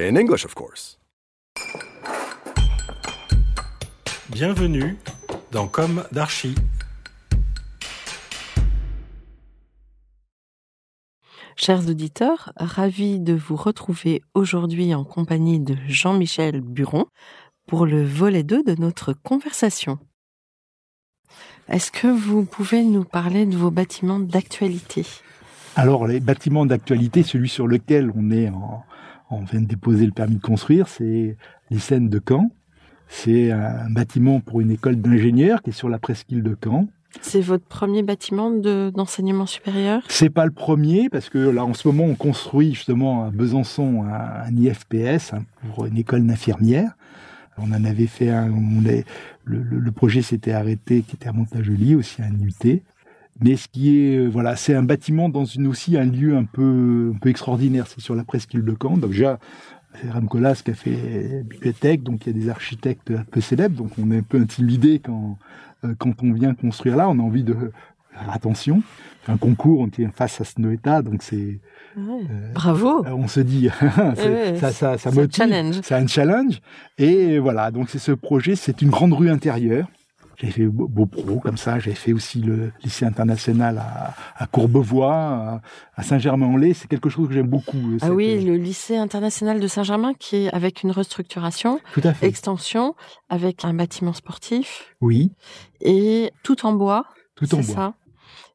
In English, of course. Bienvenue dans Comme d'Archi. Chers auditeurs, ravi de vous retrouver aujourd'hui en compagnie de Jean-Michel Buron pour le volet 2 de notre conversation. Est-ce que vous pouvez nous parler de vos bâtiments d'actualité? Alors, les bâtiments d'actualité, celui sur lequel on est en, on vient de déposer le permis de construire, c'est l'ICEN de Caen. C'est un bâtiment pour une école d'ingénieurs qui est sur la presqu'île de Caen. C'est votre premier bâtiment de- d'enseignement supérieur? C'est pas le premier parce que là, en ce moment, on construit justement à Besançon un, un IFPS hein, pour une école d'infirmières. On en avait fait un, on le, projet s'était arrêté, qui était à Montagely, aussi un UT. Mais ce qui est, euh, voilà, c'est un bâtiment dans une aussi un lieu un peu, un peu extraordinaire. C'est sur la presqu'île de Caen. Donc déjà, c'est Ram Koolhaas qui a fait bibliothèque, donc il y a des architectes un peu célèbres. Donc on est un peu intimidé quand, euh, quand on vient construire là. On a envie de faire attention. C'est un concours, on est face à Snoeta, donc c'est, euh, Bravo on se dit, ouais, ça, ça, ça c'est un motive. challenge. C'est un challenge. Et voilà, donc c'est ce projet, c'est une grande rue intérieure. J'ai fait Beau- Beaupro, comme ça. J'ai fait aussi le lycée international à, à Courbevoie, à, Saint-Germain-en-Laye. C'est quelque chose que j'aime beaucoup. euh, Ah cette- oui, le lycée international de Saint-Germain qui est avec une restructuration, Tout à fait. extension, avec un bâtiment sportif Oui, et tout en bois. tout en bois. ça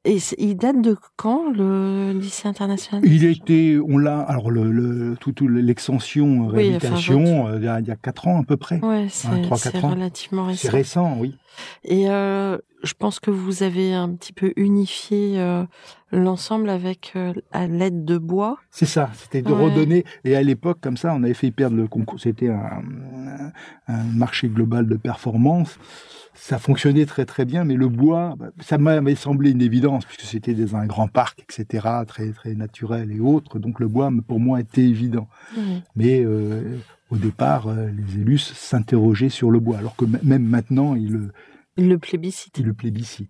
Et c'est- il date de quand le lycée international? Il été, on l'a, alors le, le, tout, tout l'extension, Oui, réhabilitation, euh, il y a- il y a quatre ans à peu près. Ouais, c'est c'est ans. relativement C'est récent. récent, oui. Et euh, je pense que vous avez un petit peu unifié euh, l'ensemble avec euh, à l'aide de bois. C'est ça, c'était de Ouais. redonner. Et à l'époque, comme ça, on avait fait perdre le concours. C'était un, un marché global de performance. Ça fonctionnait très très bien, mais le bois, bah, ça m'avait semblé une évidence puisque c'était dans un grand parc, etc., très très naturel et autres. Donc le bois, pour moi, était évident. Mais euh, au départ, les élus s'interrogeaient sur le bois, alors que même maintenant, ils le, Le plébiscite. le plébiscitent.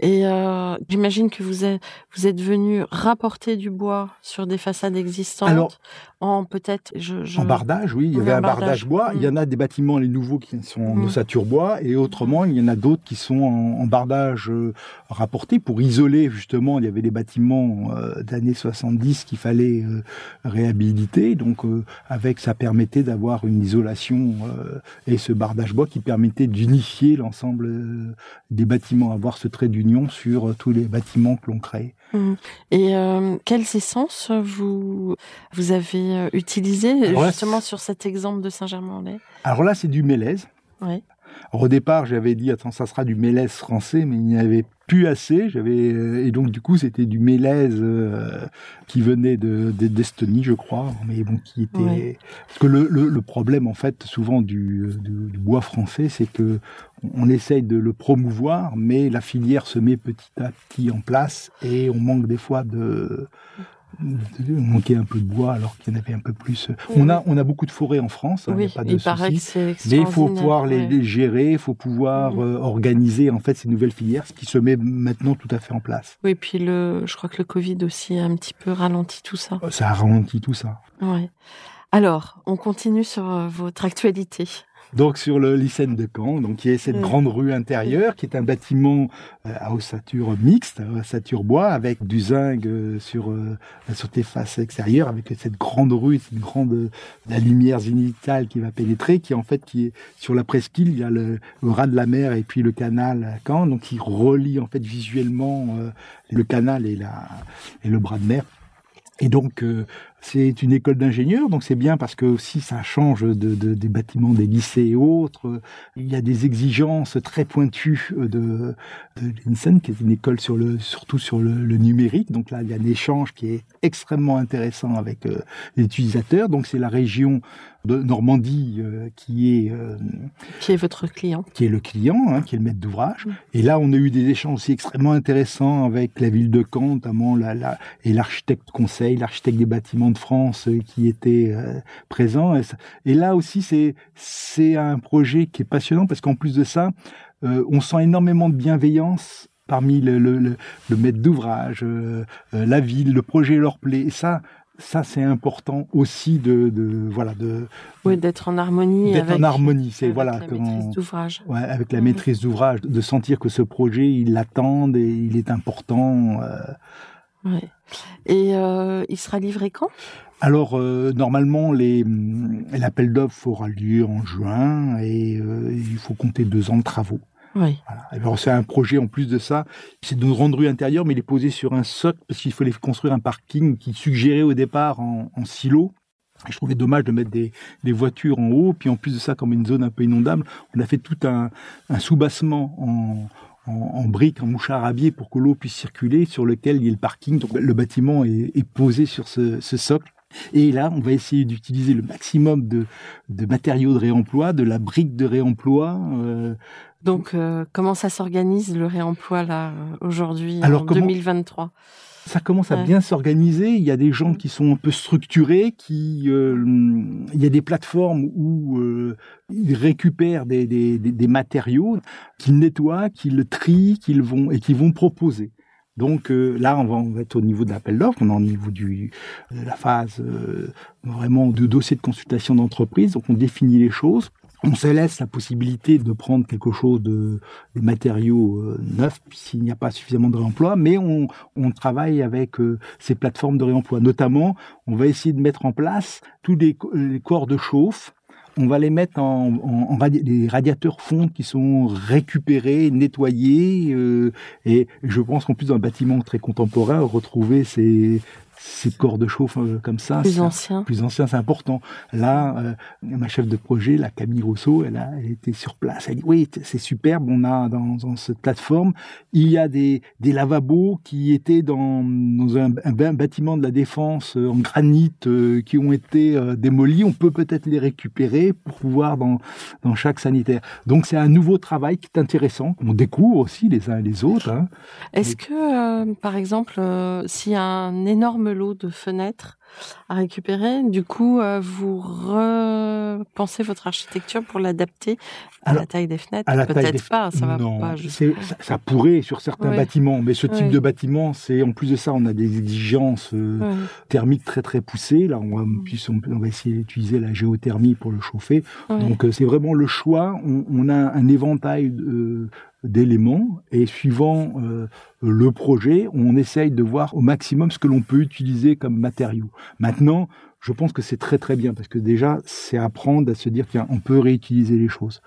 Et euh, j'imagine que vous êtes, vous êtes venu rapporter du bois sur des façades existantes Alors- en peut-être... Je, je... En bardage, oui, il y avait un bardage, bardage. bois. Mm. Il y en a des bâtiments, les nouveaux, qui sont en Mm. ossature bois, et autrement, il y en a d'autres qui sont en, en bardage euh, rapporté pour isoler, justement. Il y avait des bâtiments euh, d'années 70 qu'il fallait euh, réhabiliter. Donc, avec, ça permettait d'avoir une isolation et ce bardage bois qui permettait d'unifier l'ensemble euh, des bâtiments, avoir ce trait d'union sur euh, tous les bâtiments que l'on crée. Mhm. Et euh, quelles essences vous vous avez euh, utilisées là, justement sur cet exemple de Saint-Germain-en-Laye? Alors là, c'est du mélèze. Ouais. Alors, au départ, j'avais dit, attends, ça sera du mélèze français, mais il n'y avait plus assez. J'avais euh, et donc du coup, c'était du mélèze euh, qui venait de de- d'Estonie, je crois, mais bon, qui était Ouais. parce que le, le, le problème en fait, souvent du, du, du bois français, c'est que on essaye de le promouvoir, mais la filière se met petit à petit en place et on manque des fois de manquait un peu de bois alors qu'il y en avait un peu plus. On a on a beaucoup de forêts en France, hein, il n'y a pas de souci. Mais il faut pouvoir les, ouais. les gérer, il faut pouvoir Mhm. euh, organiser en fait ces nouvelles filières, ce qui se met maintenant tout à fait en place. Oui, puis le, je crois que le Covid aussi a un petit peu ralenti tout ça. Ça a ralenti tout ça. Ouais. Alors, on continue sur euh, votre actualité. Donc sur le lycée de Caen, donc y a cette grande rue intérieure qui est un bâtiment euh, à ossature mixte, à ossature bois, avec du zinc euh, sur euh, sur tes faces extérieures, avec cette grande rue, cette grande la lumière zénitale qui va pénétrer, qui en fait qui est sur la presqu'île, il y a le, le ras de la mer et puis le canal à Caen, donc qui relie en fait visuellement le canal et la et le bras de mer. Et donc, euh, c'est une école d'ingénieurs, donc c'est bien parce que aussi ça change de, de, des bâtiments des lycées et autres. Il y a des exigences très pointues de, de l'INSEN, qui est une école sur le, surtout sur le, le, numérique. Donc là, il y a un échange qui est extrêmement intéressant avec euh, les utilisateurs. Donc c'est la région de Normandie euh, qui est euh, qui est votre client, qui est le client, hein, qui est le maître d'ouvrage. Et là, on a eu des échanges aussi extrêmement intéressants avec la ville de Caen, notamment la, la et l'architecte conseil, l'architecte des bâtiments de France euh, qui était présent. Et, là aussi, c'est c'est un projet qui est passionnant parce qu'en plus de ça, on sent énormément de bienveillance parmi le, le, le, maître d'ouvrage, la ville, le projet leur plaît. Et ça, ça c'est important aussi de, de voilà de oui d'être en harmonie d'être en harmonie c'est voilà la maîtrise d'ouvrage ouais, avec la mhm. maîtrise d'ouvrage de sentir que ce projet il l'attend et il est important euh... ouais. et euh, il sera livré quand? Alors euh, normalement les l'appel d'offres aura lieu en juin et il faut compter deux ans de travaux oui. Alors c'est un projet en plus de ça, c'est de rendre rue intérieure, mais il est posé sur un socle parce qu'il fallait construire un parking qui suggérait au départ en, silo. je trouvais dommage de mettre des, voitures en haut, puis en plus de ça, comme une zone un peu inondable, on a fait tout un, soubassement en, en, briques, en mouchard à pour que l'eau puisse circuler, sur lequel il y ait le parking. Donc le bâtiment est, posé sur ce, socle. Et là, on va essayer d'utiliser le maximum de, matériaux de réemploi, de la brique de réemploi, euh, donc, euh, comment ça s'organise le réemploi là aujourd'hui en 2023 ça commence à bien s'organiser. Il y a des gens qui sont un peu structurés, qui euh, il y a des plateformes où euh, ils récupèrent des, des, des, matériaux, qu'ils nettoient, qu'ils trient, qu'ils vont et qu'ils vont proposer. Donc là, on va, être au niveau de l'appel d'offres, on est au niveau de la phase vraiment de dossier de consultation d'entreprise. Donc on définit les choses on se laisse la possibilité de prendre quelque chose de des matériaux euh, neufs s'il n'y a pas suffisamment de réemploi, mais on, travaille avec euh, ces plateformes de réemploi. Notamment, on va essayer de mettre en place tous les, corps de chauffe. On va les mettre en, en, des radiateurs fonds qui sont récupérés, nettoyés, euh, et je pense qu'en plus dans un bâtiment très contemporain, retrouver ces, ces corps de chauffe euh, comme ça. Plus anciens. Plus anciens, c'est important. Là, euh, ma chef de projet, la Camille Rousseau, elle a elle était sur place. Elle dit oui, c'est superbe. On a dans, dans, cette plateforme, il y a des, des lavabos qui étaient dans, dans un, un, bâtiment de la défense euh, en granit qui ont été démolis. On peut peut-être les récupérer pour pouvoir dans dans chaque sanitaire. Donc c'est un nouveau travail qui est intéressant. On découvre aussi les uns et les autres. Hein. Est-ce que, par exemple, s'il y a un énorme lot de fenêtres à récupérer. Du coup, euh, vous repensez votre architecture pour l'adapter à la taille des fenêtres Peut-être pas, ça va pas. Ça, pourrait sur certains bâtiments, mais ce type de bâtiment, c'est en plus de ça, on a des exigences euh, thermiques très très poussées. Là, on va, on, va essayer d'utiliser la géothermie pour le chauffer. Donc, euh, c'est vraiment le choix. On, on a un éventail de, d'éléments et suivant euh, le projet, on essaye de voir au maximum ce que l'on peut utiliser comme matériaux. Maintenant, je pense que c'est très très bien parce que déjà c'est apprendre à se dire qu'on peut réutiliser les choses.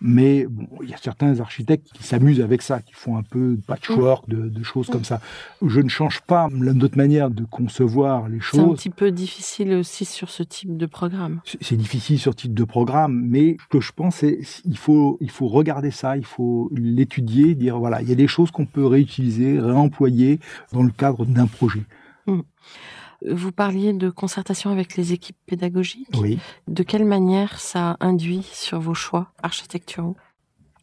Mais bon, il y a certains architectes qui s'amusent avec ça, qui font un peu de patchwork, de, de choses comme ça. Je ne change pas notre manière de concevoir les choses. C'est un petit peu difficile aussi sur ce type de programme. C'est difficile sur ce type de programme, mais ce que je pense c'est il faut il faut regarder ça, il faut l'étudier, dire voilà il y a des choses qu'on peut réutiliser, réemployer dans le cadre d'un projet. Mmh. Vous parliez de concertation avec les équipes pédagogiques. Oui. De quelle manière ça induit sur vos choix architecturaux?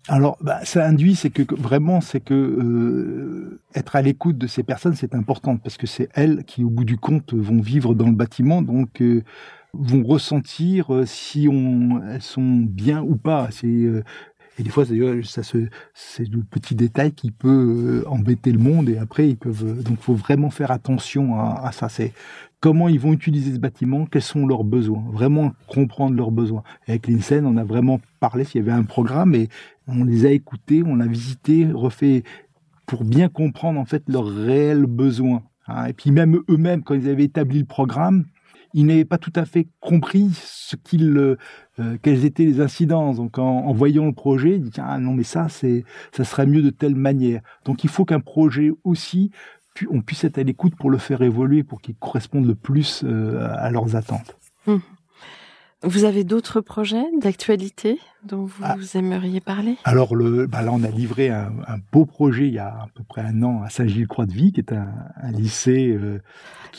Alors, bah, ça induit, c'est que vraiment, c'est que euh, être à l'écoute de ces personnes, c'est important parce que c'est elles qui, au bout du compte, vont vivre dans le bâtiment, donc euh, vont ressentir euh, si on, elles sont bien ou pas. C'est et des fois, ça c'est le petit détail qui peut euh, embêter le monde et après, ils peuvent, euh, donc faut vraiment faire attention à, ça. C'est comment ils vont utiliser ce bâtiment, quels sont leurs besoins, vraiment comprendre leurs besoins. avec l'INSEN, on a vraiment parlé, s'il y avait un programme et on les a écoutés, on l'a visité, refait pour bien comprendre en fait leurs réels besoins. Hein. Et puis même eux-mêmes, quand ils avaient établi le programme, ils n'avaient pas tout à fait compris ce qu'ils, euh, quelles étaient les incidences. Donc, en, voyant le projet, ils disent ah non mais ça c'est, ça serait mieux de telle manière. Donc, il faut qu'un projet aussi on puisse être à l'écoute pour le faire évoluer, pour qu'il corresponde le plus euh, à leurs attentes. Hum. Vous avez d'autres projets d'actualité dont vous ah. aimeriez parler? Alors le, bah là, on a livré un, beau projet il y a à peu près un an à Saint-Gilles-Croix-de-Vie, qui est un, lycée. Euh,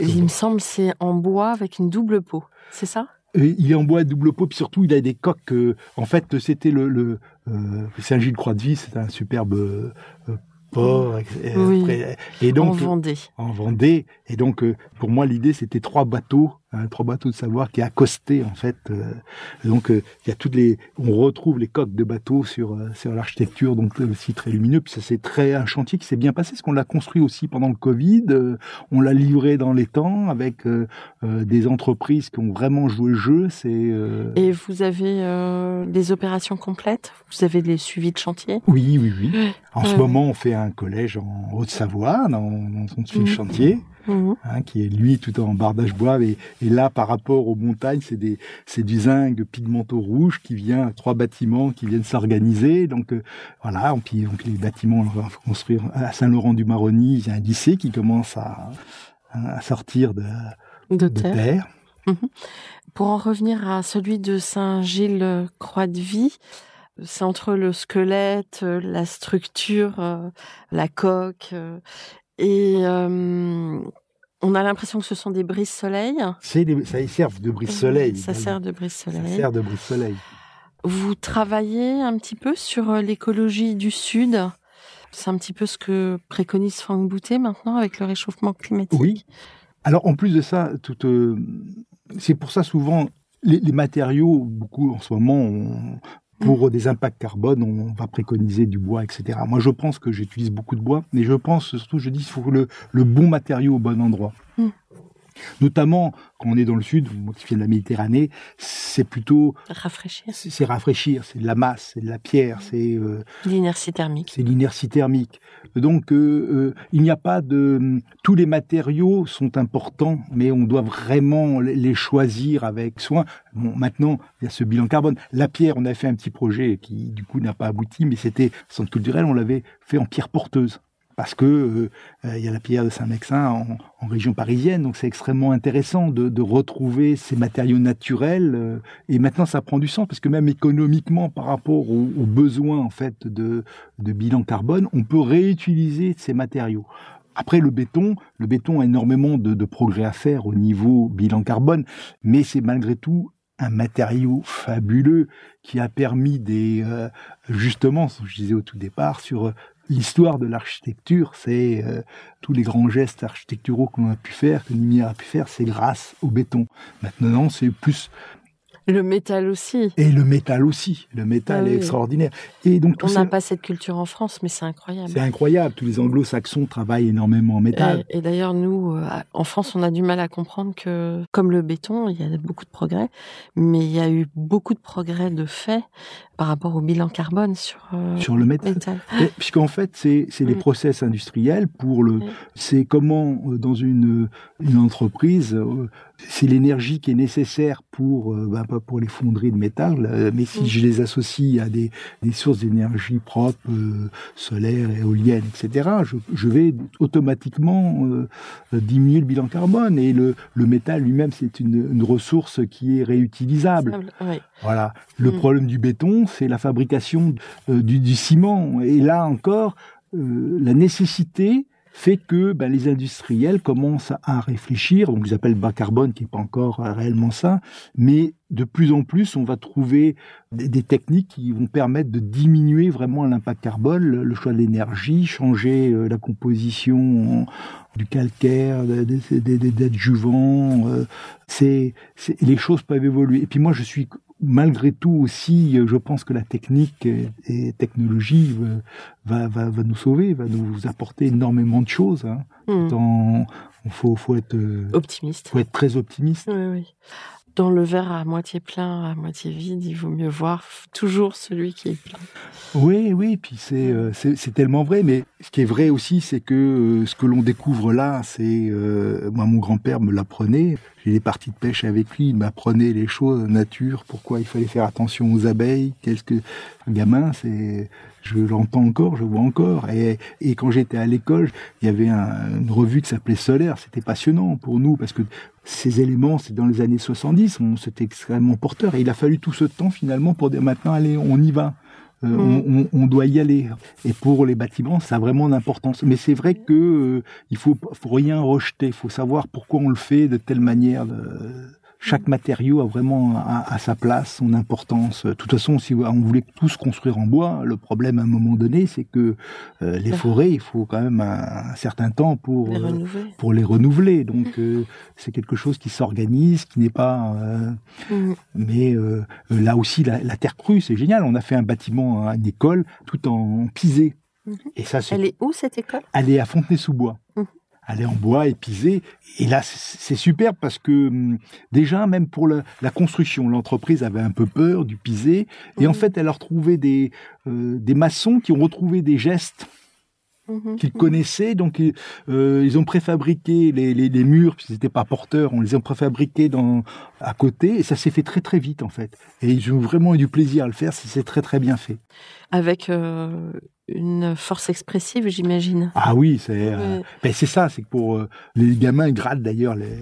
il me semble c'est en bois avec une double peau, c'est ça? Il est en bois double peau, puis surtout il a des coques. en fait, c'était le, le Saint-Gilles-Croix-de-Vie, c'est un superbe port. Et, donc, en Vendée. En Vendée. Et donc, euh, pour moi, l'idée, c'était trois bateaux, hein, trois bateaux de savoir qui accostaient, en fait. Euh, donc, euh, il y a toutes les, on retrouve les coques de bateaux sur, sur l'architecture, donc aussi très lumineux. Puis ça, c'est très, un chantier qui s'est bien passé, parce qu'on l'a construit aussi pendant le Covid. on l'a livré dans les temps avec des entreprises qui ont vraiment joué le jeu. C'est, Et vous avez des opérations complètes? Vous avez des suivis de chantier? Oui, oui, oui. En ce moment, on fait un collège en Haute-Savoie, dans, dans son suivi de mmh. chantier. Mhm. Hein, qui est lui tout en bardage bois. Et, là, par rapport aux montagnes, c'est des, c'est du zinc pigmento rouge qui vient, trois bâtiments qui viennent s'organiser. Donc euh, voilà, puis donc les bâtiments, on va construire à Saint-Laurent-du-Maroni. Il y a un lycée qui commence à, à sortir de, de, terre. Mhm. Pour en revenir à celui de Saint-Gilles-Croix-de-Vie, c'est entre le squelette, la structure, euh, la coque et euh, on a l'impression que ce sont des brises-soleil. C'est ça sert de brise-soleil. Ça sert de brise-soleil. Ça sert de brise-soleil. Vous travaillez un petit peu sur euh, l'écologie du Sud. C'est un petit peu ce que préconise Franck Boutet maintenant avec le réchauffement climatique. Oui. Alors en plus de ça, tout, euh, c'est pour ça souvent les, les, matériaux, beaucoup en ce moment, on, pour des impacts carbone, on va préconiser du bois, etc. Moi, je pense que j'utilise beaucoup de bois, mais je pense surtout, je dis, il faut le, bon matériau au bon endroit. Mm. Notamment quand on est dans le sud, moi qui viens de la Méditerranée, c'est plutôt rafraîchir. C'est rafraîchir, c'est de la masse, c'est de la pierre, c'est euh, l'inertie thermique. C'est l'inertie thermique. Donc euh, euh, il n'y a pas de tous les matériaux sont importants, mais on doit vraiment les choisir avec soin. Bon, maintenant il y a ce bilan carbone. La pierre, on a fait un petit projet qui du coup n'a pas abouti, mais c'était centre culturel, on l'avait fait en pierre porteuse parce que euh, il y a la pierre de Saint-Mexin en, région parisienne, donc c'est extrêmement intéressant de, retrouver ces matériaux naturels. Euh, et maintenant, ça prend du sens parce que même économiquement, par rapport aux, besoins en fait de, bilan carbone, on peut réutiliser ces matériaux. Après le béton, le béton a énormément de, progrès à faire au niveau bilan carbone, mais c'est malgré tout un matériau fabuleux qui a permis des euh, justement, je disais au tout départ, sur l'histoire de l'architecture, c'est euh, tous les grands gestes architecturaux qu'on a pu faire, que Lumière a pu faire, c'est grâce au béton. Maintenant, c'est plus le métal aussi. Et le métal aussi. Le métal ah est extraordinaire. Et donc on n'a pas cette culture en France, mais c'est incroyable. C'est incroyable. Tous les Anglo-Saxons travaillent énormément en métal. Et, d'ailleurs, nous, euh, en France, on a du mal à comprendre que, comme le béton, il y a beaucoup de progrès, mais il y a eu beaucoup de progrès de fait par rapport au bilan carbone sur euh, sur le métal. Puisqu'en fait, c'est c'est les process industriels pour le. C'est comment euh, dans une une entreprise, c'est l'énergie qui est nécessaire pour ben, pour les fonderies de métal, euh, mais si mm. je les associe à des, des sources d'énergie propres, euh, solaires, éoliennes, etc., je, je vais automatiquement euh, diminuer le bilan carbone. Et le, le métal lui-même, c'est une, une, ressource qui est réutilisable. Voilà. Le mm. problème du béton, c'est la fabrication du, du, ciment. Et là encore, la nécessité fait que ben, les industriels commencent à réfléchir, donc ils appellent bas carbone, qui n'est pas encore réellement ça, mais de plus en plus, on va trouver des, techniques qui vont permettre de diminuer vraiment l'impact carbone, le, choix de l'énergie, changer euh, la composition du calcaire, des, adjuvants. Euh, c'est, les choses peuvent évoluer. Et puis moi, je suis malgré tout aussi, je pense que la technique et, technologie va, va, va, nous sauver, va nous apporter énormément de choses. Hein. Hmm. il faut, faut être optimiste. Faut être très optimiste. Oui, oui. Dans le verre à moitié plein, à moitié vide, il vaut mieux voir toujours celui qui est plein. Oui, oui, puis c'est euh, c'est tellement vrai. Mais ce qui est vrai aussi, c'est que euh, ce que l'on découvre là, c'est euh, moi mon grand-père me l'apprenait. j'ai des parties de pêche avec lui, il m'apprenait les choses, nature, pourquoi il fallait faire attention aux abeilles, qu'est-ce que un gamin, c'est je l'entends encore, je vois encore. Et, et quand j'étais à l'école, il y avait une revue qui s'appelait Solaire. C'était passionnant pour nous parce que ces éléments, c'est dans les années 70, c'était extrêmement porteur. Et il a fallu tout ce temps finalement pour dire maintenant, allez, on y va. Euh, mm. on, doit y aller. Et pour les bâtiments, ça a vraiment d'importance. Mais c'est vrai que euh, il faut, faut rien rejeter. Il faut savoir pourquoi on le fait de telle manière. De chaque matériau a vraiment à, sa place, son importance. De toute façon, si on voulait tous construire en bois, le problème à un moment donné, c'est que euh, les forêts, il faut quand même un, certain temps pour les euh, pour les renouveler. Donc euh, c'est quelque chose qui s'organise, qui n'est pas. Mm. Mais là aussi, la, terre crue, c'est génial. On a fait un bâtiment, une école, tout en pisé. Mm-hmm. Et ça, Elle est où cette école? Elle est à Fontenay-sous-Bois. Mm elle est en bois épisée. Et là, c'est super parce que hum, déjà, même pour la, construction, l'entreprise avait un peu peur du pisé. Et en fait, elle a retrouvé des, euh, des maçons qui ont retrouvé des gestes mhm. qu'ils connaissaient. Donc, euh, ils ont préfabriqué les, les, murs, puisqu'ils n'étaient pas porteurs, on les a préfabriqués dans, à côté. Et ça s'est fait très, très vite, en fait. Et ils ont vraiment eu du plaisir à le faire. C'est très, très bien fait. Avec euh, une force expressive, j'imagine. Ah oui, c'est euh, ben, c'est ça, c'est que pour euh, les gamins ils grattent d'ailleurs les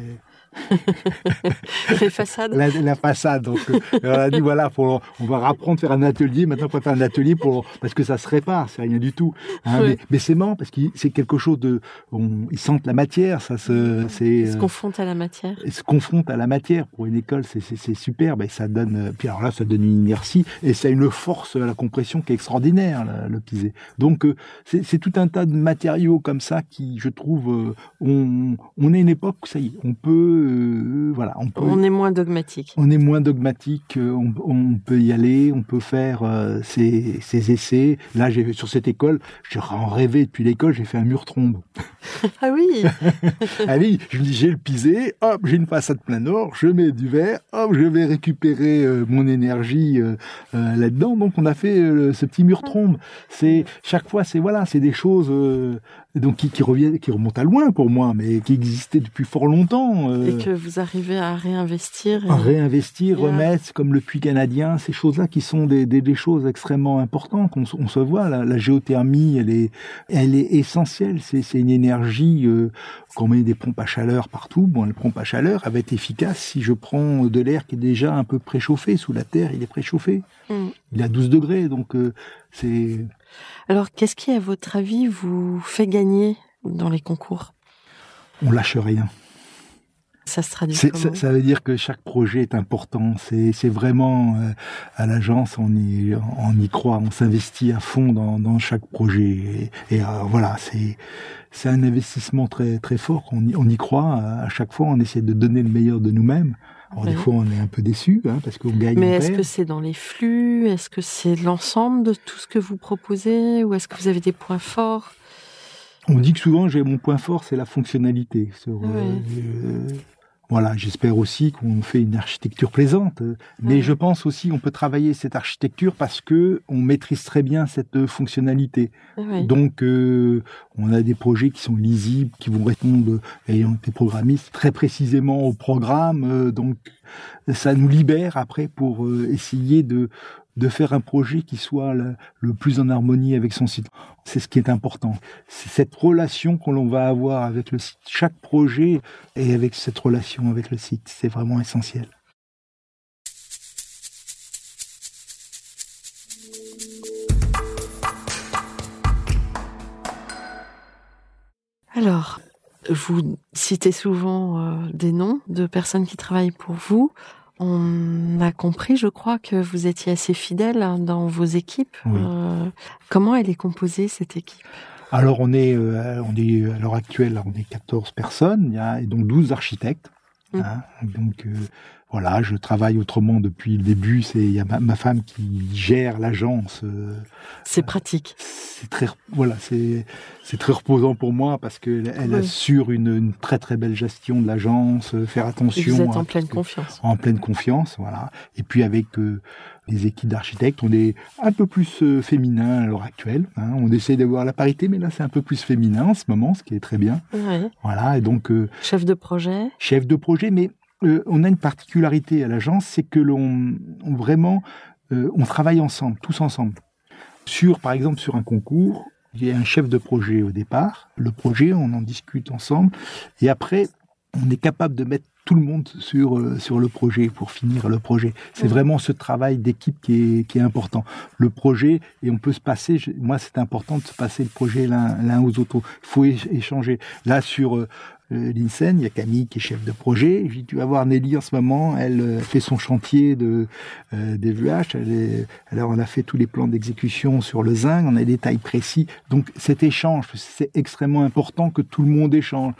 les façades. La, façade. Donc, euh, on a dit voilà, on va apprendre à faire un atelier. Maintenant, on va faire un atelier pour parce que ça se répare, c'est rien du tout. Hein, mais, c'est marrant parce que c'est quelque chose de. ils sentent la matière, ça se. Ils se confrontent à la matière. Ils se confrontent à la matière. Pour une école, c'est super. Ben, ça donne. Puis alors là, ça donne une inertie et ça a une force à la compression qui est extraordinaire, le, pisé. Donc, euh, c'est tout un tas de matériaux comme ça qui, je trouve, euh, on, on est une époque où ça y est, on peut euh, voilà, on, est moins dogmatique. On est moins dogmatique. Euh, on, peut y aller, on peut faire euh, ses, essais. Là, j'ai sur cette école, j'ai en rêvé depuis l'école. J'ai fait un mur trombe. ah oui. ah oui. Je me dis, j'ai le pisé. Hop, j'ai une façade plein nord. Je mets du verre. Hop, je vais récupérer mon énergie là-dedans. Donc, on a fait ce petit mur trombe. C'est chaque fois, c'est voilà, c'est des choses donc qui, qui reviennent, qui remontent à loin pour moi, mais qui existaient depuis fort longtemps. Euh, et que vous arrivez à réinvestir. À réinvestir, remettre, comme le puits canadien, ces choses-là qui sont des, des, des choses extrêmement importantes. On, on se voit, la, la, géothermie, elle est, elle est essentielle. C'est, une énergie. Euh, qu'on met des pompes à chaleur partout. Bon, les pompes à chaleur, elle va être efficace si je prends de l'air qui est déjà un peu préchauffé sous la terre. Il est préchauffé. Mm. Il à 12 degrés, donc euh, c'est alors, qu'est-ce qui, à votre avis, vous fait gagner dans les concours? On lâche rien. Ça se traduit comment? ça, veut dire que chaque projet est important. C'est vraiment euh, à l'agence, on y, on y croit, on s'investit à fond dans, chaque projet. Et, euh, voilà, c'est c'est un investissement très très fort. On y, on y croit à chaque fois. On essaie de donner le meilleur de nous-mêmes. Alors, des fois, on est un peu déçu hein, parce qu'on gagne. Mais est-ce que c'est dans les flux? Est-ce que c'est l'ensemble de tout ce que vous proposez? Ou est-ce que vous avez des points forts? On dit que souvent, j'ai mon point fort, c'est la fonctionnalité. Sur, euh, voilà, j'espère aussi qu'on fait une architecture plaisante. Mais je pense aussi qu'on peut travailler cette architecture parce que on maîtrise très bien cette fonctionnalité. Donc, euh, on a des projets qui sont lisibles, qui vont répondre, ayant été programmistes, très précisément au programme. Euh, donc, ça nous libère après pour euh, essayer de de faire un projet qui soit le, plus en harmonie avec son site. C'est ce qui est important. C'est cette relation que l'on va avoir avec le site. Chaque projet est avec cette relation avec le site. C'est vraiment essentiel. Alors, vous citez souvent euh, des noms de personnes qui travaillent pour vous. On a compris, je crois, que vous étiez assez fidèle hein, dans vos équipes. Euh, comment elle est composée, cette équipe? Alors, on est, euh, on est à l'heure actuelle, on est 14 personnes, il y a donc 12 architectes. Mmh. Hein, donc, euh, voilà, je travaille autrement depuis le début. C'est il y a ma, femme qui gère l'agence. Euh, c'est pratique. C'est très voilà, c'est c'est très reposant pour moi parce que elle assure une, une, très très belle gestion de l'agence, euh, faire attention. Et vous êtes en pleine confiance. En pleine confiance, voilà. Et puis avec euh, les équipes d'architectes, on est un peu plus féminin à l'heure actuelle. Hein. On essaie d'avoir la parité, mais là c'est un peu plus féminin en ce moment, ce qui est très bien. Voilà, et donc chef de projet. Chef de projet, mais euh, on a une particularité à l'agence, c'est que l'on vraiment euh, on travaille ensemble, tous ensemble. Sur, par exemple, sur un concours, il y a un chef de projet au départ. Le projet, on en discute ensemble, et après, on est capable de mettre tout le monde sur, euh, sur le projet pour finir le projet. C'est vraiment ce travail d'équipe qui est, qui est important. Le projet, et on peut se passer, moi c'est important de se passer le projet l'un aux autres. Il faut échanger. Là, sur euh, euh, l'INSEN, il y a Camille qui est chef de projet. Je dis, tu vas voir Nelly en ce moment, elle fait son chantier de des VH. Elle est, alors on a fait tous les plans d'exécution sur le zinc, on a des détails précis. Donc cet échange, c'est extrêmement important que tout le monde échange.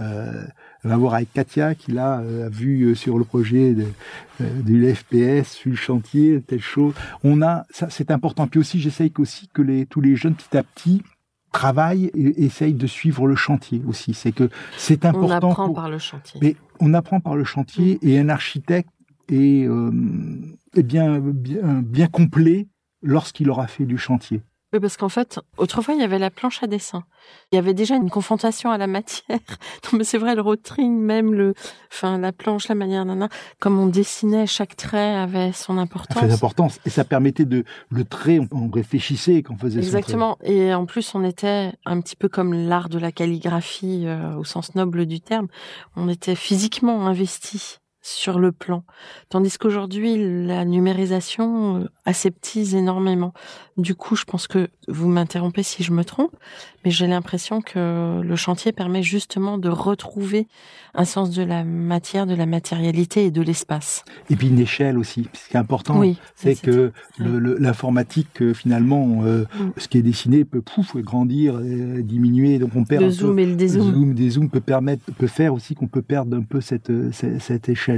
Euh, va voir avec Katia qui l'a euh, vu euh, sur le projet de, euh, du FPS, sur le chantier, telle chose. On a, ça c'est important. Puis aussi, j'essaye aussi que les, tous les jeunes petit à petit travaillent et essayent de suivre le chantier aussi. C'est que c'est important. On apprend par le chantier. Mais on apprend par le chantier et un architecte est, euh, est bien, bien, bien complet lorsqu'il aura fait du chantier. Oui, parce qu'en fait, autrefois, il y avait la planche à dessin. Il y avait déjà une confrontation à la matière. Non, mais c'est vrai, le rotring, même le, enfin, la planche, la manière, nana, comme on dessinait, chaque trait avait son importance. Avait importance. Et ça permettait de, le trait, on, réfléchissait quand on faisait Exactement. Et en plus, on était un petit peu comme l'art de la calligraphie, euh, au sens noble du terme. On était physiquement investi sur le plan. Tandis qu'aujourd'hui, la numérisation euh, aseptise énormément. Du coup, je pense que vous m'interrompez si je me trompe, mais j'ai l'impression que le chantier permet justement de retrouver un sens de la matière, de la matérialité et de l'espace. Et puis une échelle aussi. Ce qui est important, c'est que l'informatique, euh, finalement, euh, mm. ce qui est dessiné peut pouf, grandir, diminuer. Donc on perd le zoom et le dézoom. Le zoom, dézoom peut permettre, peut faire aussi qu'on peut perdre un peu cette, cette, échelle.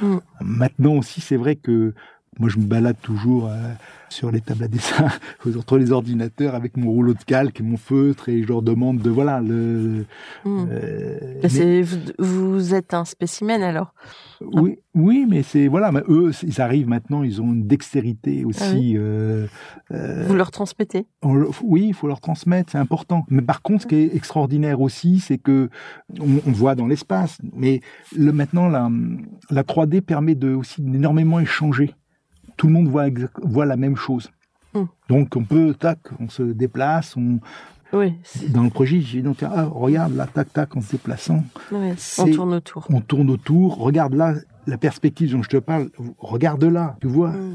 Mm. Maintenant aussi, c'est vrai que moi, je me balade toujours euh, sur les tables à dessin, entre les ordinateurs, avec mon rouleau de calque et mon feutre, et je leur demande de voilà le. Hmm. Euh, vous, êtes un spécimen alors. Oui, oui, mais c'est voilà, mais eux, ils arrivent maintenant, ils ont une dextérité ah aussi. euh, vous leur transmettez? oui, il faut leur transmettre, c'est important. Mais par contre, ce qui est extraordinaire aussi, c'est que on, voit dans l'espace, mais le, maintenant la, la 3D permet de aussi d'énormément échanger tout le monde voit, voit la même chose. Hmm. Donc on peut, tac, on se déplace, on, oui. Dans le projet, j'ai donc, ah, regarde là, tac, tac, en se déplaçant. on tourne autour. On tourne autour. Regarde là, la perspective dont je te parle. Regarde là, tu vois. Hmm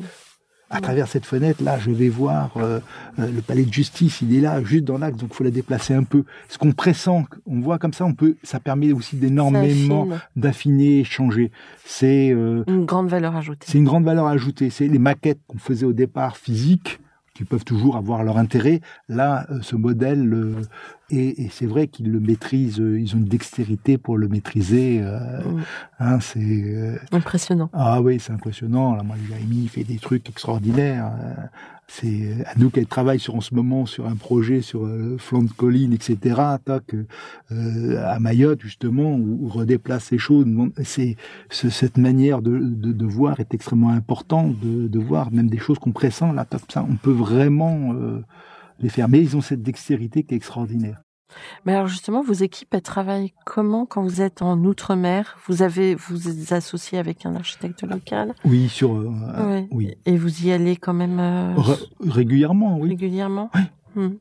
à travers cette fenêtre, là, je vais voir euh, euh, le palais de justice, il est là, juste dans l'axe, donc il faut la déplacer un peu. Ce qu'on pressent, on voit comme ça, on peut, ça permet aussi d'énormément d'affiner, changer. C'est euh, une grande valeur ajoutée. C'est une grande valeur ajoutée. C'est les maquettes qu'on faisait au départ physiques qui peuvent toujours avoir leur intérêt. Là, euh, ce modèle, euh, et, c'est vrai qu'ils le maîtrisent, euh, ils ont une dextérité pour le maîtriser. Mm. Hein, c'est impressionnant. Ah oui, c'est impressionnant. Là, moi, Jérémy fait des trucs extraordinaires. C'est à nous qu'elle travaille sur en ce moment sur un projet sur euh, flanc de colline, etc. euh, à Mayotte justement où, redéplace ces choses. C'est cette manière de, de, voir est extrêmement importante de, voir même des choses qu'on pressent là. ça, on peut vraiment euh, les faire. Mais ils ont cette dextérité qui est extraordinaire. Mais alors justement, vos équipes, elles travaillent comment quand vous êtes en Outre-mer? Vous avez, vous êtes associé avec un architecte local? Oui, sur, euh, oui. Et vous y allez quand même euh, régulièrement, oui. Régulièrement? Oui. Hmm.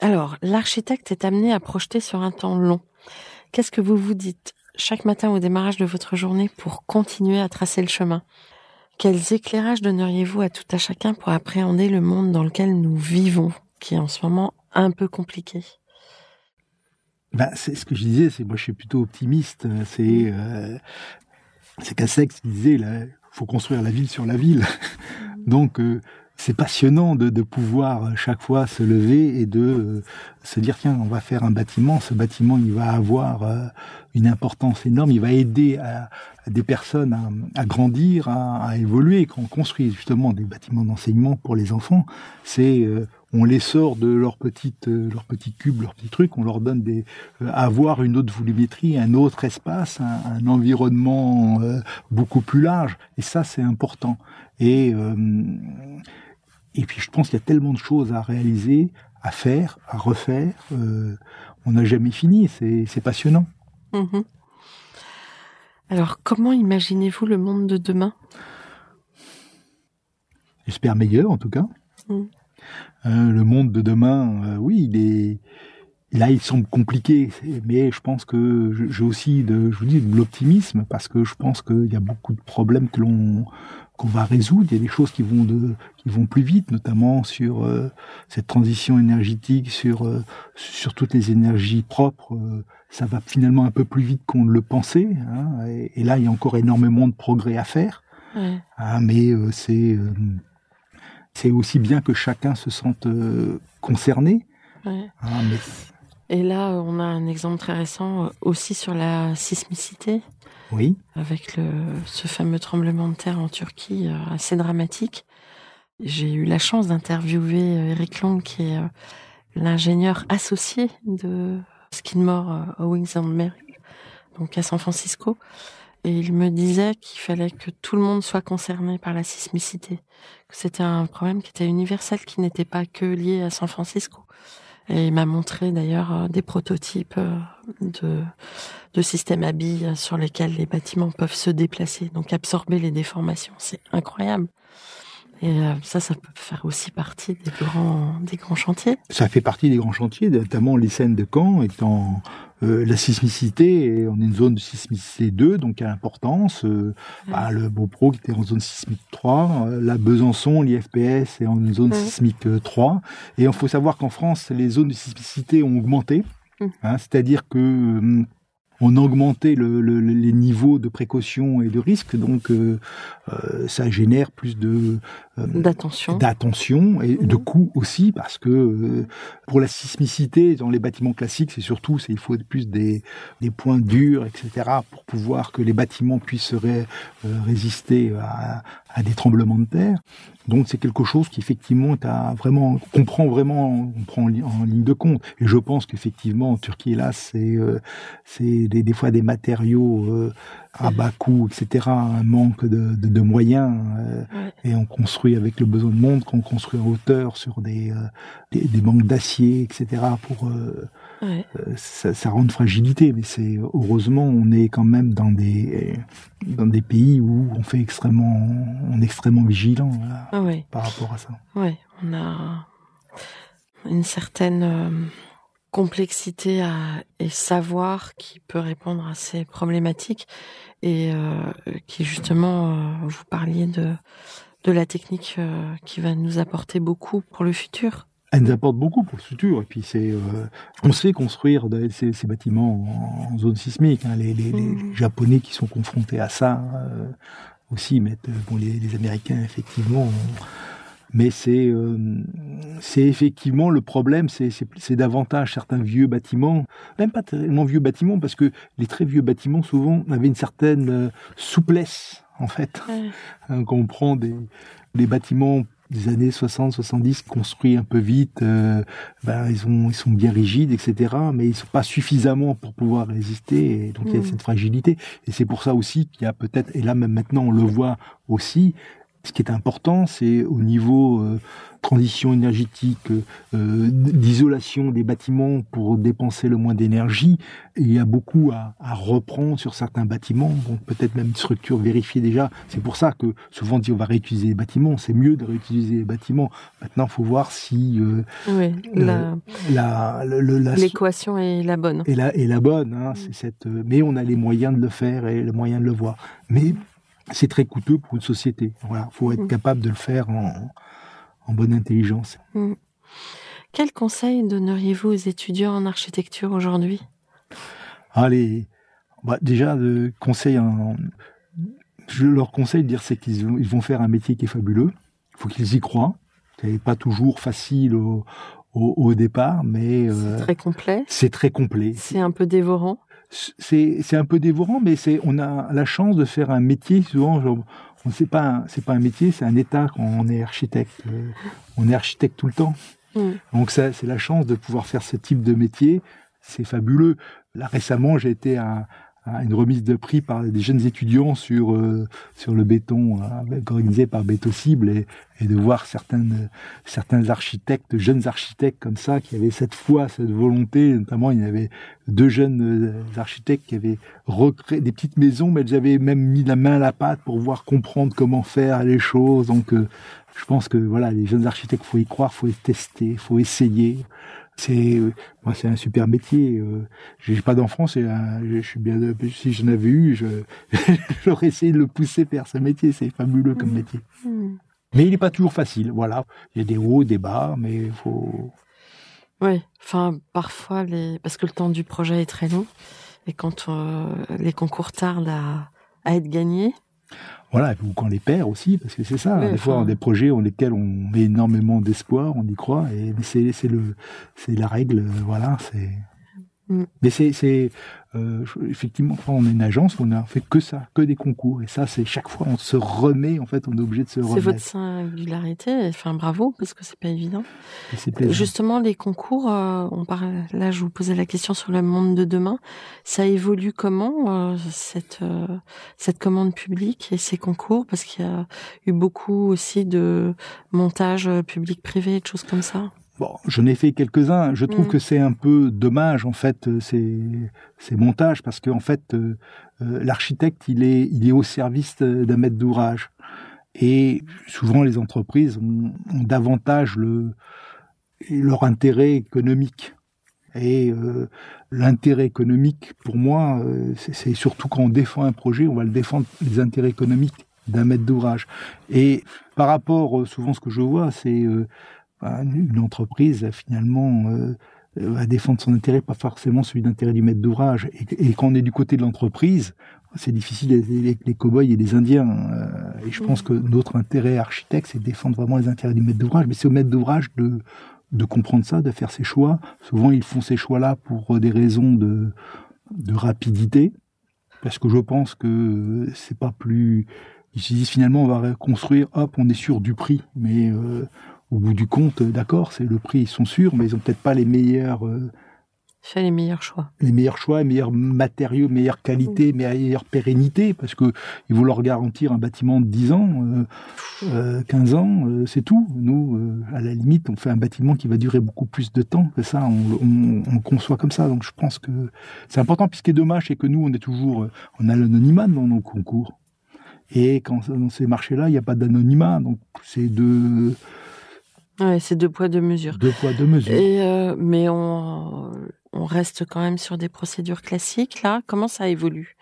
Alors, l'architecte est amené à projeter sur un temps long. Qu'est-ce que vous vous dites chaque matin au démarrage de votre journée pour continuer à tracer le chemin? Quels éclairages donneriez-vous à tout à chacun pour appréhender le monde dans lequel nous vivons, qui est en ce moment un peu compliqué? Ben, c'est ce que je disais, c'est moi je suis plutôt optimiste. C'est euh, c'est Cassex qui disait il faut construire la ville sur la ville. Donc euh, c'est passionnant de, de, pouvoir chaque fois se lever et de euh, se dire tiens on va faire un bâtiment. Ce bâtiment il va avoir euh, une importance énorme. Il va aider à, des personnes à, à grandir à, à, évoluer. Quand on construit justement des bâtiments d'enseignement pour les enfants c'est euh, on les sort de leur petite leur petit cube leur petit truc on leur donne des avoir une autre volumétrie un autre espace un, un environnement beaucoup plus large. Et ça c'est important. Et et puis je pense qu'il y a tellement de choses à réaliser, à faire, à refaire. Euh, on n'a jamais fini, c'est passionnant. Mhm. Alors, comment imaginez-vous le monde de demain? J'espère meilleur, en tout cas. Mhm. Euh, le monde de demain, euh, oui, il est. Là, il semble compliqué, mais je pense que j'ai aussi de, je vous dis, de l'optimisme parce que je pense qu'il y a beaucoup de problèmes que l'on qu'on va résoudre. Il y a des choses qui vont de, qui vont plus vite, notamment sur euh, cette transition énergétique, sur sur toutes les énergies propres. ça va finalement un peu plus vite qu'on ne le pensait. Hein, et, là, il y a encore énormément de progrès à faire. Hein, mais c'est c'est aussi bien que chacun se sente euh, concerné. Ah, Et là, on a un exemple très récent euh, aussi sur la sismicité. Avec ce fameux tremblement de terre en Turquie, euh, assez dramatique. J'ai eu la chance d'interviewer Eric Long, qui est l'ingénieur associé de Skidmore Owings and Merrill, donc à San Francisco. Et il me disait qu'il fallait que tout le monde soit concerné par la sismicité, que c'était un problème qui était universel, qui n'était pas que lié à San Francisco. Et il m'a montré d'ailleurs euh, des prototypes euh, de, de systèmes à billes sur lesquels les bâtiments peuvent se déplacer, donc absorber les déformations. C'est incroyable. Et euh, ça, ça peut faire aussi partie des grands, des grands chantiers. Ça fait partie des grands chantiers, notamment les scènes de Caen étant euh, la sismicité. On est une zone de sismicité 2, donc à importance. Euh, bah, le Beaupro qui était en zone sismique 3, la Besançon, l'IFPS est en zone sismique 3. Et il faut savoir qu'en France, les zones de sismicité ont augmenté. Mmh. Hein, c'est-à-dire que hum, on augmentait le, les niveaux de précaution et de risque, donc euh, euh, ça génère plus de d'attention, d'attention et de mhm. coûts aussi, parce que pour la sismicité dans les bâtiments classiques, c'est surtout c'est il faut plus des, des points durs, etc., pour pouvoir que les bâtiments puissent résister à, à des tremblements de terre. Donc c'est quelque chose qui effectivement est vraiment qu'on prend vraiment on prend en, ligne de compte. Et je pense qu'effectivement en Turquie là c'est euh, c'est des, des, fois des matériaux euh, à bas coût etc. Un manque de, de, de moyens euh, et on construit avec le besoin de monde qu'on construit en hauteur sur des des, des manques d'acier etc. pour euh, ça, ça, rend une fragilité, mais c'est heureusement on est quand même dans des dans des pays où on fait extrêmement on est extrêmement vigilant ah par rapport à ça. Oui, on a une certaine euh, complexité à, et savoir qui peut répondre à ces problématiques et euh, qui justement vous parliez de de la technique qui va nous apporter beaucoup pour le futur elle nous apporte beaucoup pour le futur. Et puis c'est, euh, on sait construire ces, ces bâtiments en, zone sismique. Hein. Les, les, les, mmh. Japonais qui sont confrontés à ça euh, aussi, mais euh, bon, les, les Américains effectivement. Mais c'est, c'est effectivement le problème, c'est, c'est, davantage certains vieux bâtiments, même pas tellement vieux bâtiments, parce que les très vieux bâtiments souvent avaient une certaine souplesse en fait. Hein, quand on prend des, des bâtiments des années 60, 70 construits un peu vite, euh, ben, ils, ont, ils sont bien rigides, etc. Mais ils sont pas suffisamment pour pouvoir résister. Et donc il y a mmh. cette fragilité. Et c'est pour ça aussi qu'il y a peut-être, et là même maintenant on le voit aussi, ce qui est important, c'est au niveau euh, transition énergétique, euh, d'isolation des bâtiments pour dépenser le moins d'énergie. Il y a beaucoup à, reprendre sur certains bâtiments, donc peut-être même une structure vérifiée déjà. C'est pour ça que souvent on dit on va réutiliser les bâtiments. C'est mieux de réutiliser les bâtiments. Maintenant, il faut voir si euh, l'équation est la bonne. Et la, est la bonne. Hein, c'est cette, mais on a les moyens de le faire et le moyen de le voir. Mais c'est très coûteux pour une société. Voilà, faut être mm. capable de le faire en, bonne intelligence. Mm. Quel conseil donneriez-vous aux étudiants en architecture aujourd'hui? Allez, bah déjà de conseil, je leur conseille de dire c'est qu'ils vont faire un métier qui est fabuleux. Il faut qu'ils y croient. C'est pas toujours facile au, au, départ, mais c'est euh, très complet. C'est très complet. C'est un peu dévorant c'est un peu dévorant, mais c'est on a la chance de faire un métier. Souvent, on sait pas, c'est pas un métier, c'est un état quand on est architecte. Euh, on est architecte tout le temps. Mm. Donc ça, c'est la chance de pouvoir faire ce type de métier. C'est fabuleux. Là récemment, j'ai été à, une remise de prix par des jeunes étudiants sur euh, sur le béton euh, organisé par Bétocible et, et de voir certaines certains architectes, jeunes architectes comme ça, qui avaient cette foi, cette volonté. Notamment, il y avait deux jeunes euh, architectes qui avaient recréé des petites maisons, mais ils avaient même mis la main à la pâte pour voir comprendre comment faire les choses. Donc, je pense que voilà, les jeunes architectes, faut y croire, faut y tester, faut essayer. C'est moi, c'est un super métier. Euh, j'ai pas d'enfant, c'est je suis bien. Si j'en avais eu, j'aurais essayé de le pousser vers ce métier. C'est fabuleux comme mmh. métier. Mmh. Mais il n'est pas toujours facile. Voilà, il y a des hauts, des bas, mais il faut. Oui, enfin parfois les parce que le temps du projet est très long et quand euh, les concours tardent à, à être gagnés, voilà, ou quand les perd aussi, parce que c'est ça. des fois, on des projets dans lesquels on met énormément d'espoir, on y croit, et c'est c'est le c'est la règle, voilà, c'est Mm. Mais c'est, euh, effectivement, quand on est une agence, on a fait que ça, que des concours. Et ça, c'est chaque fois, on se remet, en fait, on est obligé de se remettre. C'est votre singularité. Enfin, bravo, parce que c'est pas évident. Justement, les concours, euh, on parle, là, je vous posais la question sur le monde de demain. Ça évolue comment, euh, cette, cette commande publique et ces concours? Parce qu'il y a eu beaucoup aussi de montage public-privé, de choses comme ça. Bon, je n'ai fait quelques-uns. Je trouve mm. que c'est un peu dommage en fait ces, ces montages parce qu'en en fait euh, euh, l'architecte il est il est au service d'un maître d'ouvrage et souvent les entreprises ont, davantage le leur intérêt économique et euh, l'intérêt économique pour moi c'est surtout quand on défend un projet on va le défendre les intérêts économiques d'un maître d'ouvrage et par rapport souvent ce que je vois c'est une entreprise finalement euh, va défendre son intérêt, pas forcément celui d'intérêt du maître d'ouvrage. Et, quand on est du côté de l'entreprise, c'est difficile les, les cow-boys et les Indiens. Euh, et je pense que notre intérêt architecte, c'est de défendre vraiment les intérêts du maître d'ouvrage. Mais c'est au maître d'ouvrage de, de comprendre ça, de faire ses choix. Souvent, ils font ces choix-là pour des raisons de, de rapidité. Parce que je pense que c'est pas plus... Ils se disent finalement, on va construire, hop, on est sûr du prix. Mais euh, au bout du compte, d'accord, c'est le prix, ils sont sûrs, mais ils ont peut-être pas les meilleurs. Euh, fait les meilleurs choix. Les meilleurs choix, les meilleurs matériaux, meilleure qualité, meilleure pérennité, parce que ils vont leur garantir un bâtiment de 10 ans, euh, 15 euh, ans, euh, c'est tout. Nous, à la limite, on fait un bâtiment qui va durer beaucoup plus de temps. C'est ça, on, on, conçoit comme ça. Donc je pense que c'est important. Puis ce qui est dommage, c'est que nous, on est toujours, on a l'anonymat dans nos concours. Et quand dans ces marchés-là, il n'y a pas d'anonymat. Donc c'est de Ouais, c'est deux poids, deux mesures. Deux poids, deux mesures. Et euh, mais on, on reste quand même sur des procédures classiques, là. Comment ça évolue?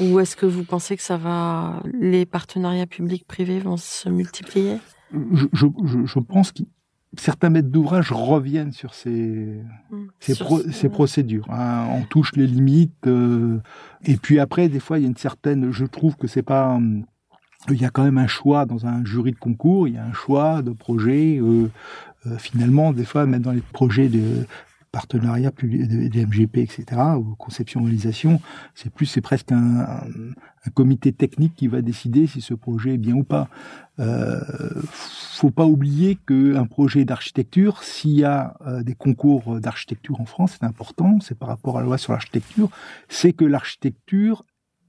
Ou est-ce que vous pensez que ça va, les partenariats publics-privés vont se multiplier? Je, je, je, pense que certains maîtres d'ouvrage reviennent sur ces, mmh. ces, ces procédures. Hein. On touche les limites. Euh, et puis après, des fois, il y a une certaine. Je trouve que c'est pas hum, il y a quand même un choix dans un jury de concours, il y a un choix de projet. Euh, euh, finalement, des fois, même dans les projets de partenariat des MGP, etc., ou conception-réalisation, c'est plus, c'est presque un, un, comité technique qui va décider si ce projet est bien ou pas. Euh, faut pas oublier qu'un projet d'architecture, s'il y a euh, des concours d'architecture en France, c'est important, c'est par rapport à la loi sur l'architecture, c'est que l'architecture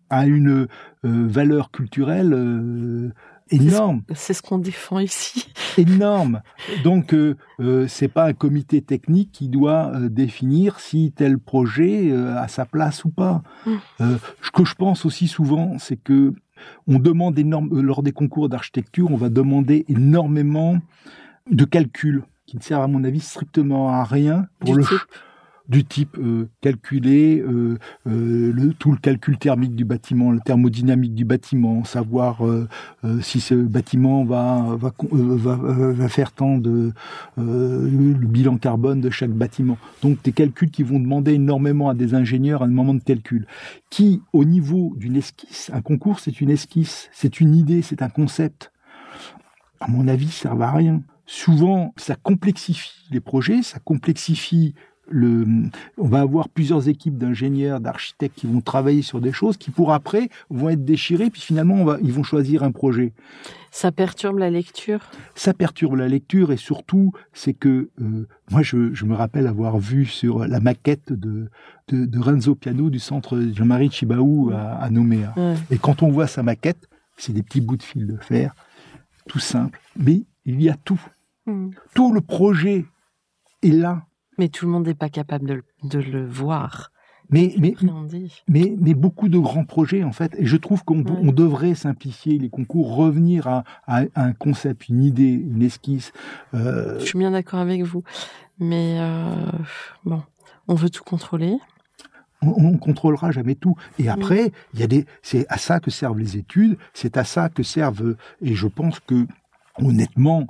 a une euh, valeur culturelle euh, énorme. C'est ce qu'on défend ici. Énorme. Donc, euh, euh, c'est pas un comité technique qui doit définir si tel projet a sa place ou pas. Hum. ce que je pense aussi souvent, c'est que on demande énorme lors des concours d'architecture, on va demander énormément de calculs qui ne servent à mon avis strictement à rien pour le du type euh, calculer euh, euh, tout le calcul thermique du bâtiment, la thermodynamique du bâtiment, savoir si ce bâtiment va faire tant de le bilan carbone de chaque bâtiment. Donc des calculs qui vont demander énormément à des ingénieurs à un moment de calcul. Qui, au niveau d'une esquisse, un concours c'est une esquisse, c'est une idée, c'est un concept. À mon avis, ça ne va à rien. Souvent, ça complexifie les projets, ça complexifie le, on va avoir plusieurs équipes d'ingénieurs, d'architectes qui vont travailler sur des choses qui pour après vont être déchirées, puis finalement on va, ils vont choisir un projet. Ça perturbe la lecture? Ça perturbe la lecture et surtout, c'est que euh, moi, je, je, me rappelle avoir vu sur la maquette de, de, de Renzo Piano du centre Jean-Marie Chibaou à, à Nouméa. Ouais. Et quand on voit sa maquette, c'est des petits bouts de fil de fer, tout simple, mais il y a tout. Mm. Tout le projet est là. Mais tout le monde n'est pas capable de, le- de le voir. Mais, mais, appréhender. mais, mais beaucoup de grands projets, en fait. Et je trouve qu'on Ouais. on devrait simplifier les concours, revenir à, à un concept, une idée, une esquisse. Euh, Je suis bien d'accord avec vous. Mais euh, bon, on veut tout contrôler. on, on contrôlera jamais tout. Et après, il y a des, c'est à ça que servent les études, c'est à ça que servent, et je pense que, honnêtement,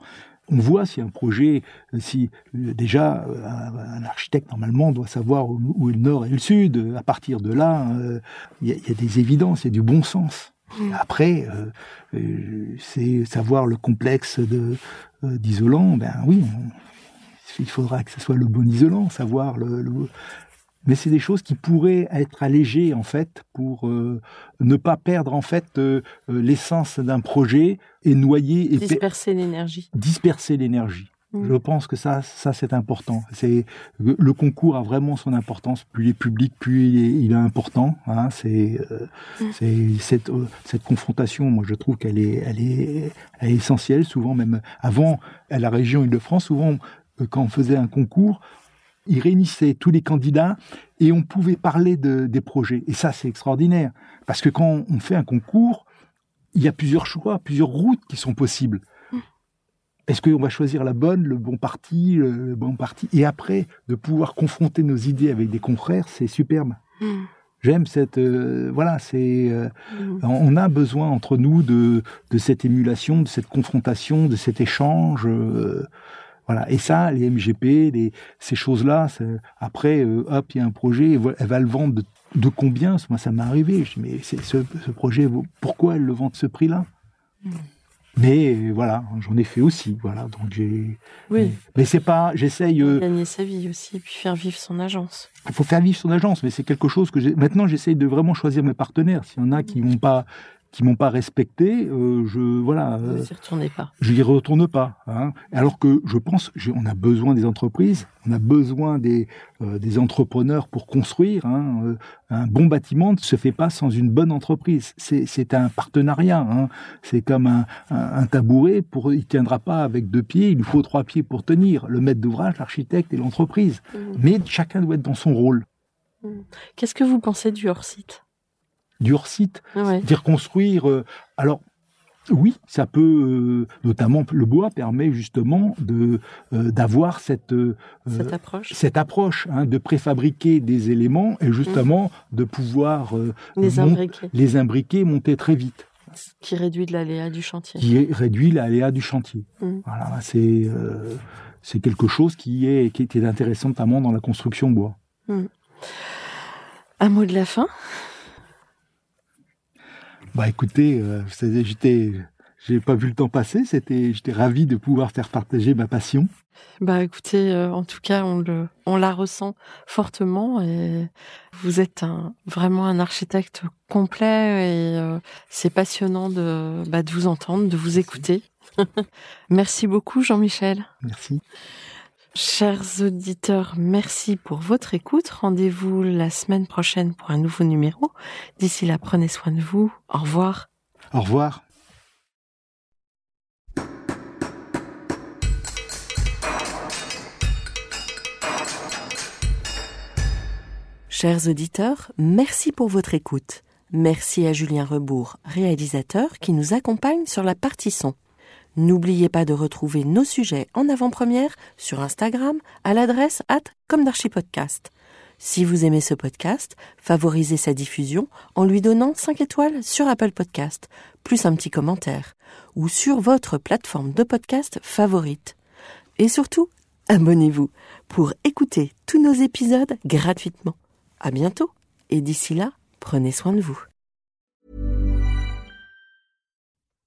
on voit si un projet, si euh, déjà euh, un, architecte normalement doit savoir où, est le nord et le sud. À partir de là, euh, il y, a, il y a des évidences, il y a du bon sens. Mm. Après, c'est savoir le complexe d'isolant. Ben oui, on- il faudra que ce soit le bon isolant, savoir le, le- mais c'est des choses qui pourraient être allégées en fait pour euh, ne pas perdre en fait euh, euh, l'essence d'un projet et noyer et pe- Disperser l'énergie. disperser l'énergie. Mm. Je pense que ça, ça c'est important. C'est le concours a vraiment son importance. Plus il est public, plus il est, il est important. Hein. C'est euh, Mm. c'est cette euh, cette confrontation. Moi, je trouve qu'elle est elle est elle est essentielle. Souvent, même avant à la région Île-de-France, souvent euh, quand on faisait un concours, ils réunissaient tous les candidats et on pouvait parler de, des projets. Et ça, c'est extraordinaire. Parce que quand on fait un concours, il y a plusieurs choix, plusieurs routes qui sont possibles. Est-ce qu'on va choisir la bonne, le bon parti, le, le bon parti? Et après, de pouvoir confronter nos idées avec des confrères, c'est superbe. Mm. J'aime cette... euh, voilà, c'est... euh, Mm. on a besoin entre nous de, de cette émulation, de cette confrontation, de cet échange. euh, voilà. Et ça, les MGP, les, ces choses-là, après, euh, hop, il y a un projet, elle va, le vendre de, de combien? Moi, ça m'est arrivé. Je dis, mais ce, ce projet, pourquoi elle le vend de ce prix-là? Mm. Mais voilà, j'en ai fait aussi. Voilà, donc j'ai. Oui, Mais c'est pas, j'essaye. euh, gagner sa vie aussi, puis faire vivre son agence. il faut faire vivre son agence, mais c'est quelque chose que j'ai. Maintenant, j'essaye de vraiment choisir mes partenaires. S'il y en a qui m'ont pas, qui m'ont pas respecté, euh, je voilà, euh, retournez pas. je n'y retourne pas. Hein. Alors que je pense, on a besoin des entreprises, on a besoin des, euh, des entrepreneurs pour construire. Hein. Un bon bâtiment ne se fait pas sans une bonne entreprise. C'est un partenariat. Hein. C'est comme un, un, un tabouret. Pour, il tiendra pas avec deux pieds. Il lui faut trois pieds pour tenir. Le maître d'ouvrage, l'architecte et l'entreprise. Mm. Mais chacun doit être dans son rôle. Qu'est-ce que vous pensez du hors-site? Du hors-site, ouais. dire construire. euh, alors, oui, ça peut, euh, notamment le bois permet justement de euh, d'avoir cette euh, Cette approche cette approche hein, de préfabriquer des éléments et justement de pouvoir Les imbriqués, les imbriquer, monter très vite, ce qui réduit l'aléa du chantier. qui réduit l'aléa du chantier. Mm. Voilà, c'est c'est quelque chose qui est qui était intéressant notamment dans la construction bois. Un mot de la fin? Bah écoutez, euh, j'étais j'ai pas vu le temps passer, c'était j'étais ravi de pouvoir faire partager ma passion. Bah écoutez, euh, en tout cas, on le, on la ressent fortement et vous êtes un, vraiment un architecte complet et euh, c'est passionnant de, bah, de vous entendre, de vous écouter. merci beaucoup Jean-Michel. Merci. Chers auditeurs, merci pour votre écoute. Rendez-vous la semaine prochaine pour un nouveau numéro. D'ici là, prenez soin de vous. Au revoir. Au revoir. Chers auditeurs, merci pour votre écoute. Merci à Julien Rebourg, réalisateur, qui nous accompagne sur la partie son. N'oubliez pas de retrouver nos sujets en avant-première sur Instagram à l'adresse at. Si vous aimez ce podcast, favorisez sa diffusion en lui donnant 5 étoiles sur Apple Podcast, plus un petit commentaire, ou sur votre plateforme de podcast favorite. Et surtout, abonnez-vous pour écouter tous nos épisodes gratuitement. À bientôt. Et d'ici là, prenez soin de vous.